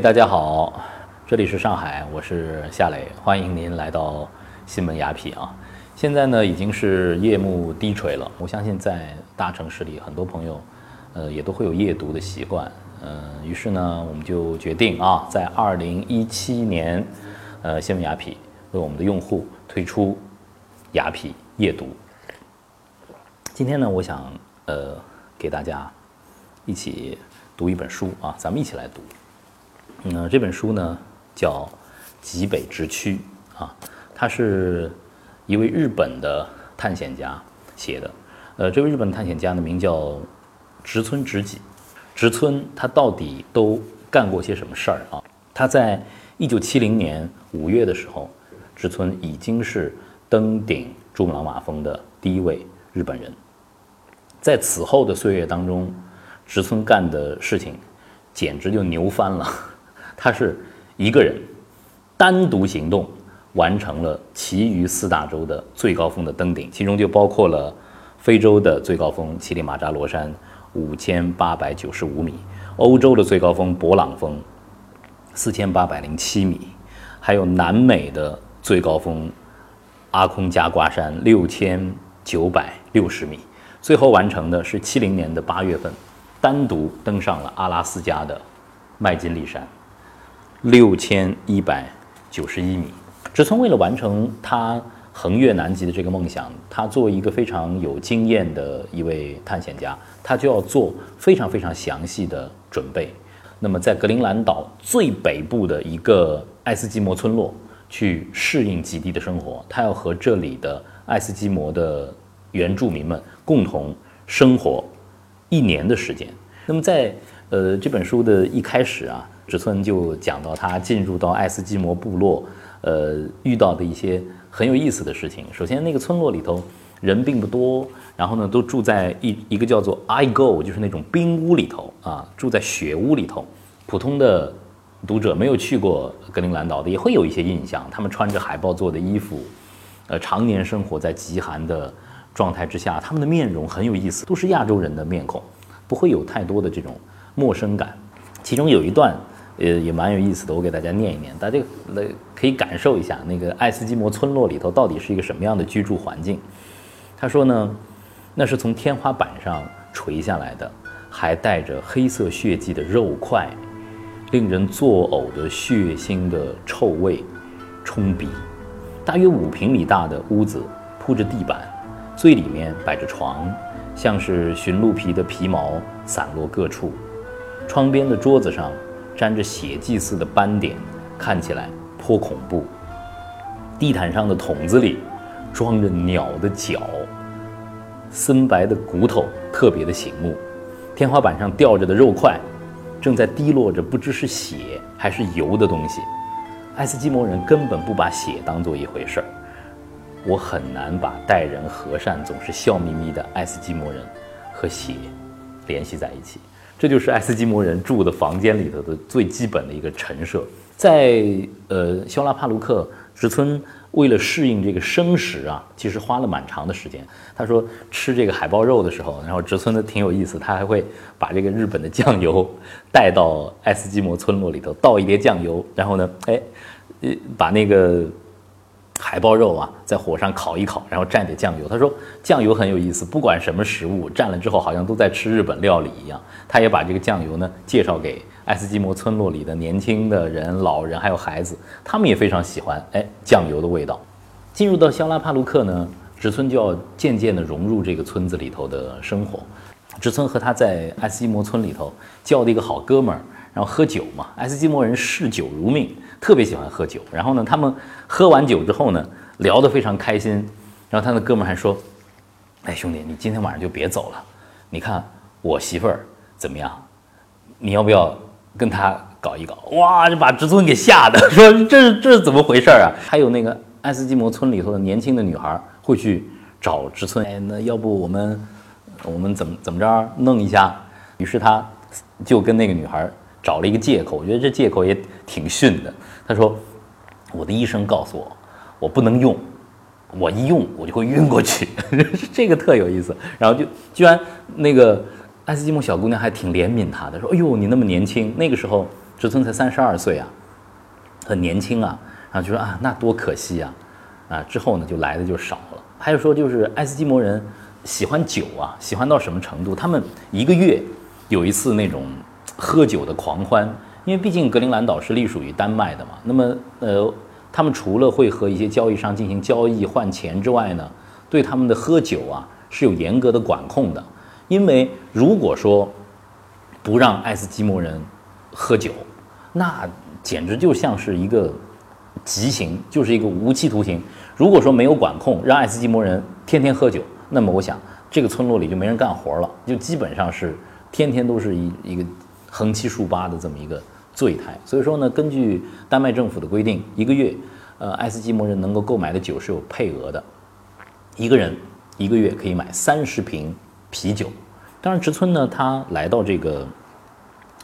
大家好，这里是上海，我是夏磊，欢迎您来到新闻雅痞啊。现在呢已经是夜幕低垂了，我相信在大城市里很多朋友，呃也都会有夜读的习惯，嗯，于是呢我们就决定啊，在二零一七年，呃新闻雅痞为我们的用户推出雅痞夜读。今天呢，我想呃给大家一起读一本书啊，咱们一起来读。嗯，这本书呢叫《极北之躯》啊，它是一位日本的探险家写的。呃，这位日本探险家呢名叫植村直己。植村他到底都干过些什么事儿啊？他在一九七零年五月的时候，植村已经是登顶珠穆朗玛峰的第一位日本人。在此后的岁月当中，植村干的事情简直就牛翻了。他是一个人单独行动，完成了其余四大洲的最高峰的登顶，其中就包括了非洲的最高峰乞力马扎罗山五千八百九十五米，欧洲的最高峰勃朗峰四千八百零七米，还有南美的最高峰阿空加瓜山六千九百六十米，最后完成的是七零年的八月份，单独登上了阿拉斯加的麦金利山。六千一百九十一米，植村为了完成他横越南极的这个梦想，他作为一个非常有经验的一位探险家，他就要做非常非常详细的准备。那么，在格陵兰岛最北部的一个爱斯基摩村落去适应极地的生活，他要和这里的爱斯基摩的原住民们共同生活一年的时间。那么，在呃这本书的一开始啊。植村就讲到他进入到爱斯基摩部落，呃，遇到的一些很有意思的事情。首先，那个村落里头人并不多，然后呢，都住在一一个叫做 I Go，就是那种冰屋里头啊，住在雪屋里头。普通的读者没有去过格陵兰岛的，也会有一些印象。他们穿着海豹做的衣服，呃，常年生活在极寒的状态之下，他们的面容很有意思，都是亚洲人的面孔，不会有太多的这种陌生感。其中有一段。呃，也蛮有意思的，我给大家念一念，大家来可以感受一下那个爱斯基摩村落里头到底是一个什么样的居住环境。他说呢，那是从天花板上垂下来的，还带着黑色血迹的肉块，令人作呕的血腥的臭味冲鼻。大约五平米大的屋子铺着地板，最里面摆着床，像是驯鹿皮的皮毛散落各处，窗边的桌子上。沾着血迹似的斑点，看起来颇恐怖。地毯上的桶子里装着鸟的脚，森白的骨头特别的醒目。天花板上吊着的肉块，正在滴落着不知是血还是油的东西。爱斯基摩人根本不把血当做一回事儿。我很难把待人和善、总是笑眯眯的爱斯基摩人和血联系在一起。这就是爱斯基摩人住的房间里头的最基本的一个陈设。在呃肖拉帕卢克植村为了适应这个生食啊，其实花了蛮长的时间。他说吃这个海豹肉的时候，然后植村的挺有意思，他还会把这个日本的酱油带到爱斯基摩村落里头，倒一碟酱油，然后呢，哎，呃把那个。海豹肉啊，在火上烤一烤，然后蘸点酱油。他说酱油很有意思，不管什么食物蘸了之后，好像都在吃日本料理一样。他也把这个酱油呢介绍给爱斯基摩村落里的年轻的人、老人还有孩子，他们也非常喜欢哎酱油的味道。进入到肖拉帕卢克呢，植村就要渐渐地融入这个村子里头的生活。植村和他在爱斯基摩村里头交的一个好哥们儿，然后喝酒嘛，爱斯基摩人嗜酒如命。特别喜欢喝酒，然后呢，他们喝完酒之后呢，聊得非常开心。然后他的哥们还说：“哎，兄弟，你今天晚上就别走了，你看我媳妇儿怎么样？你要不要跟她搞一搞？”哇，就把植村给吓得，说：“这是这是怎么回事啊？”还有那个爱斯基摩村里头的年轻的女孩会去找植村，哎，那要不我们我们怎么怎么着弄一下？于是他就跟那个女孩找了一个借口，我觉得这借口也挺逊的。他说：“我的医生告诉我，我不能用，我一用我就会晕过去。这个特有意思。然后就居然那个爱斯基摩小姑娘还挺怜悯他的，说：‘哎呦，你那么年轻，那个时候植村才三十二岁啊，很年轻啊，然后就说啊，那多可惜啊，啊，之后呢就来的就少了。还有说就是爱斯基摩人喜欢酒啊，喜欢到什么程度？他们一个月有一次那种喝酒的狂欢，因为毕竟格陵兰岛是隶属于丹麦的嘛。那么呃，他们除了会和一些交易商进行交易换钱之外呢，对他们的喝酒啊是有严格的管控的。因为如果说不让爱斯基摩人喝酒，那简直就像是一个极刑，就是一个无期徒刑。如果说没有管控，让爱斯基摩人天天喝酒，那么我想这个村落里就没人干活了，就基本上是天天都是一一个横七竖八的这么一个醉态。所以说呢，根据丹麦政府的规定，一个月，呃，爱斯基摩人能够购买的酒是有配额的，一个人一个月可以买三十瓶啤酒。当然，植村呢，他来到这个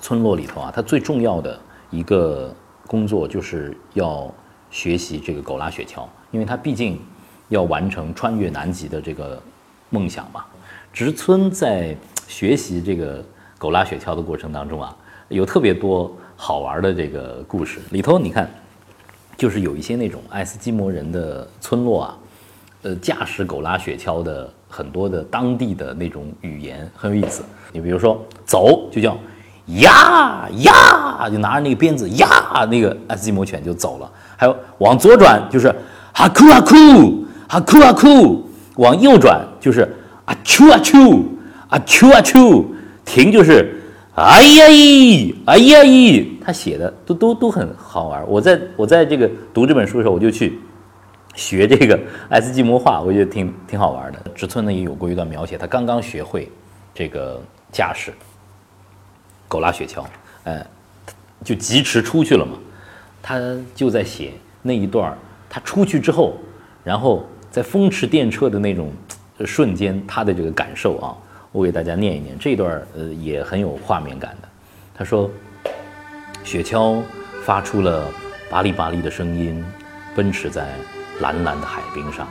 村落里头啊，他最重要的一个工作就是要学习这个狗拉雪橇，因为他毕竟要完成穿越南极的这个梦想嘛。植村在学习这个狗拉雪橇的过程当中啊，有特别多好玩的这个故事。里头你看，就是有一些那种爱斯基摩人的村落啊，呃，驾驶狗拉雪橇的。很多的当地的那种语言很有意思，你比如说走就叫呀呀，就拿着那个鞭子呀，那个爱斯基摩犬就走了。还有往左转就是哈库哈库哈库哈库，往右转就是啊丘啊丘啊丘啊丘，停就是哎呀咦哎呀咦。他写的都都都很好玩。我在我在这个读这本书的时候，我就去。学这个爱斯基摩话，我觉得挺挺好玩的。植村呢也有过一段描写，他刚刚学会这个驾驶狗拉雪橇，呃，就疾驰出去了嘛。他就在写那一段他出去之后，然后在风驰电掣的那种瞬间，他的这个感受啊，我给大家念一念这一段，呃，也很有画面感的。他说：“雪橇发出了巴里巴里的声音，奔驰在。”蓝蓝的海冰上，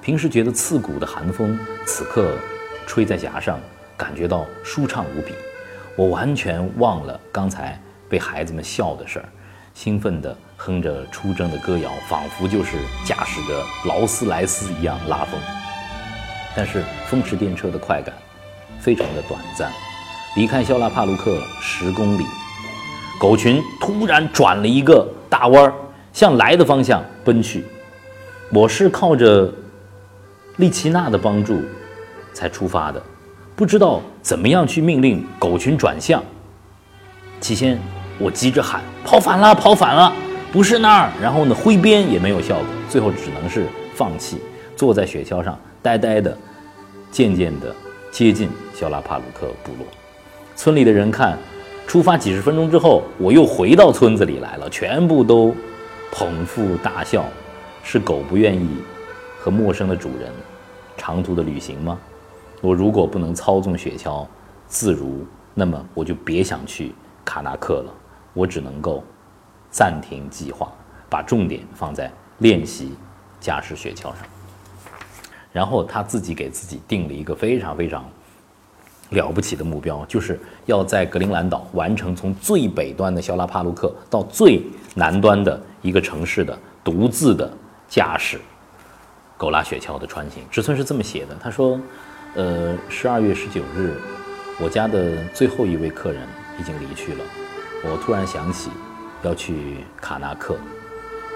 平时觉得刺骨的寒风，此刻吹在颊上，感觉到舒畅无比。我完全忘了刚才被孩子们笑的事儿，兴奋地哼着出征的歌谣，仿佛就是驾驶着劳斯莱斯一样拉风。但是风驰电掣的快感非常的短暂，离开肖拉帕鲁克十公里，狗群突然转了一个大弯儿，向来的方向奔去。我是靠着利奇娜的帮助才出发的，不知道怎么样去命令狗群转向。起先我急着喊：“跑反了，跑反了，不是那儿！”然后呢，挥鞭也没有效果，最后只能是放弃，坐在雪橇上，呆呆的，渐渐的接近肖拉帕鲁克部落。村里的人看，出发几十分钟之后，我又回到村子里来了，全部都捧腹大笑。是狗不愿意和陌生的主人长途的旅行吗？我如果不能操纵雪橇自如，那么我就别想去卡纳克了。我只能够暂停计划，把重点放在练习驾驶雪橇上。然后他自己给自己定了一个非常非常了不起的目标，就是要在格陵兰岛完成从最北端的肖拉帕鲁克到最南端的一个城市的独自的。驾驶狗拉雪橇的穿行，植村是这么写的。他说：“呃，十二月十九日，我家的最后一位客人已经离去了。我突然想起要去卡纳克。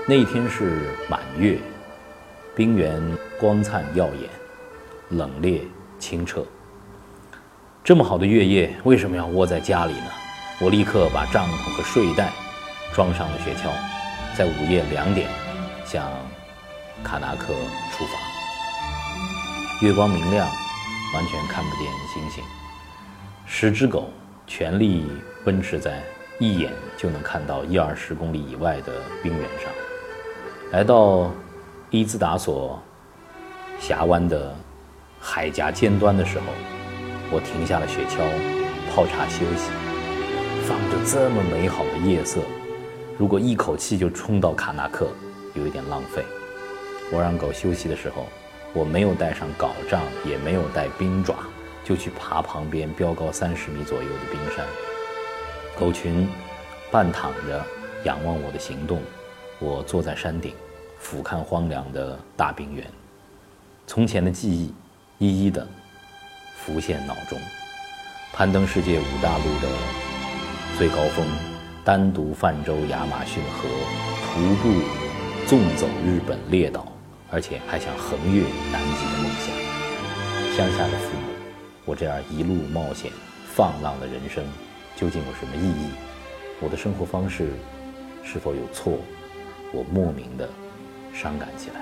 那一天是满月，冰原光灿耀眼，冷冽清澈。这么好的月夜，为什么要窝在家里呢？我立刻把帐篷和睡袋装上了雪橇，在午夜两点向。”卡纳克出发，月光明亮，完全看不见星星。十只狗全力奔驰在一眼就能看到一二十公里以外的冰原上。来到伊兹达索峡湾的海峡尖端的时候，我停下了雪橇，泡茶休息。放着这么美好的夜色，如果一口气就冲到卡纳克，有一点浪费。我让狗休息的时候，我没有带上镐杖，也没有带冰爪，就去爬旁边标高三十米左右的冰山。狗群半躺着仰望我的行动，我坐在山顶，俯瞰荒凉的大冰原，从前的记忆一一的浮现脑中，攀登世界五大陆的最高峰，单独泛舟亚马逊河，徒步纵走日本列岛，而且还想横越南极的梦想。乡下的父母，我这样一路冒险放浪的人生，究竟有什么意义？我的生活方式是否有错？我莫名的伤感起来。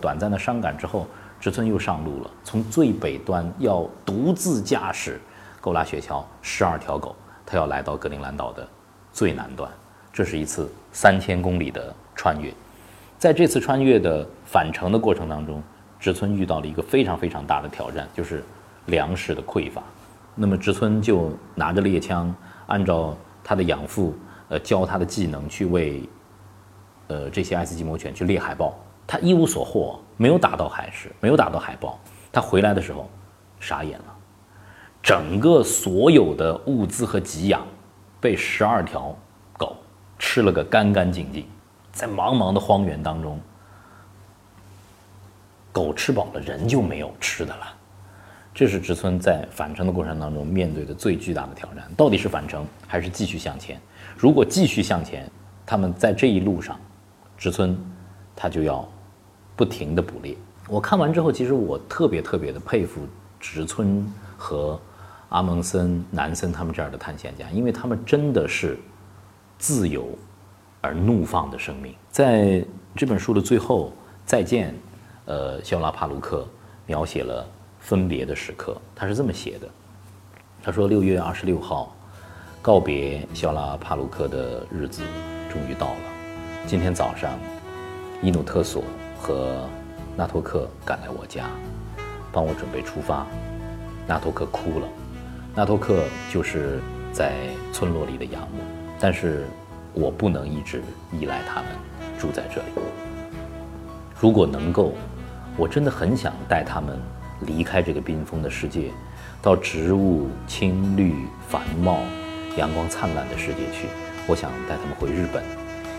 短暂的伤感之后，植村又上路了，从最北端要独自驾驶狗拉雪橇十二条狗，他要来到格陵兰岛的最南端。这是一次三千公里的穿越。在这次穿越的返程的过程当中，植村遇到了一个非常非常大的挑战，就是粮食的匮乏。那么植村就拿着猎枪，按照他的养父呃教他的技能去为呃这些爱斯基摩犬去猎海豹。他一无所获，没有打到海狮，没有打到海豹。他回来的时候傻眼了，整个所有的物资和给养被十二条狗吃了个干干净净。在茫茫的荒原当中，狗吃饱了，人就没有吃的了。这是植村在返程的过程当中面对的最巨大的挑战。到底是返程还是继续向前？如果继续向前，他们在这一路上，植村他就要不停的捕猎。我看完之后，其实我特别特别的佩服植村和阿蒙森、南森他们这样的探险家，因为他们真的是自由。而怒放的生命，在这本书的最后，再见，呃，肖拉帕鲁克描写了分别的时刻。他是这么写的：他说，六月二十六号，告别肖拉帕鲁克的日子终于到了。今天早上，伊努特索和纳托克赶来我家，帮我准备出发。纳托克哭了。纳托克就是在村落里的养母，但是。我不能一直依赖他们住在这里。如果能够，我真的很想带他们离开这个冰封的世界，到植物青绿繁茂、阳光灿烂的世界去。我想带他们回日本，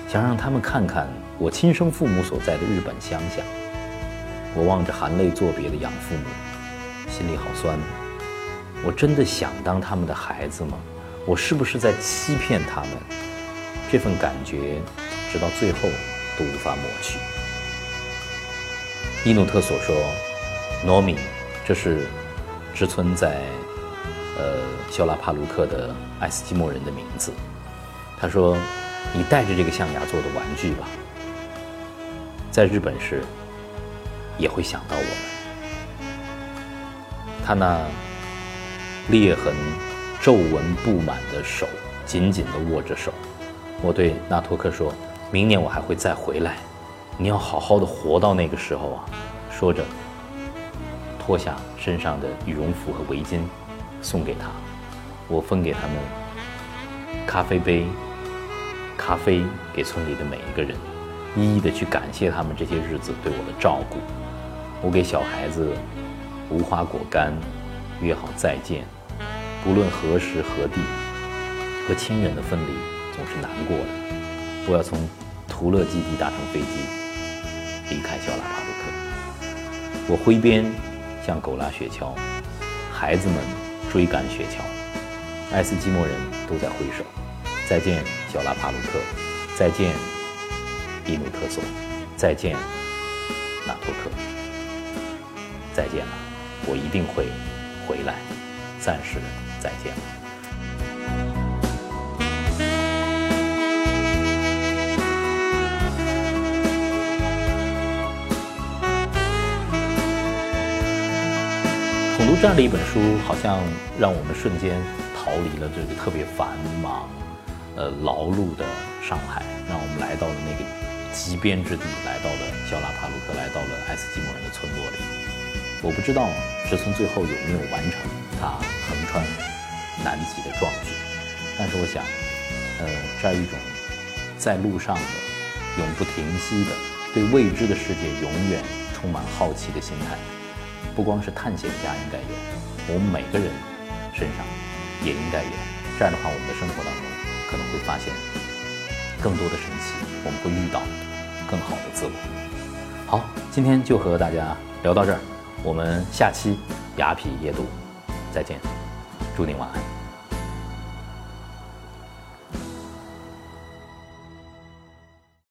想让他们看看我亲生父母所在的日本乡下。我望着含泪作别的养父母，心里好酸。我真的想当他们的孩子吗？我是不是在欺骗他们？这份感觉，直到最后都无法抹去。伊努特所说，m 米，这是植村在呃肖拉帕卢克的爱斯基摩人的名字。他说：“你带着这个象牙做的玩具吧，在日本时也会想到我们。”他那裂痕、皱纹布满的手，紧紧地握着手。我对纳托克说：“明年我还会再回来，你要好好的活到那个时候啊！”说着，脱下身上的羽绒服和围巾，送给他。我分给他们咖啡杯、咖啡，给村里的每一个人，一一的去感谢他们这些日子对我的照顾。我给小孩子无花果干，约好再见，不论何时何地，和亲人的分离。总是难过的。我要从图勒基地搭乘飞机离开小拉帕鲁克。我挥鞭向狗拉雪橇，孩子们追赶雪橇，爱斯基摩人都在挥手。再见，小拉帕鲁克！再见，伊努特索！再见，纳托克！再见了，我一定会回来。暂时再见。读这样的一本书，好像让我们瞬间逃离了这个特别繁忙、呃劳碌的上海，让我们来到了那个极边之地，来到了肖拉帕鲁克，来到了爱斯基摩人的村落里。我不知道植村最后有没有完成他横穿南极的壮举，但是我想，呃，这样一种在路上的永不停息的对未知的世界永远充满好奇的心态，不光是探险家应该有，我们每个人身上也应该有。这样的话，我们的生活当中可能会发现更多的神奇，我们会遇到更好的自我。好，今天就和大家聊到这儿，我们下期雅痞夜读再见，祝您晚安。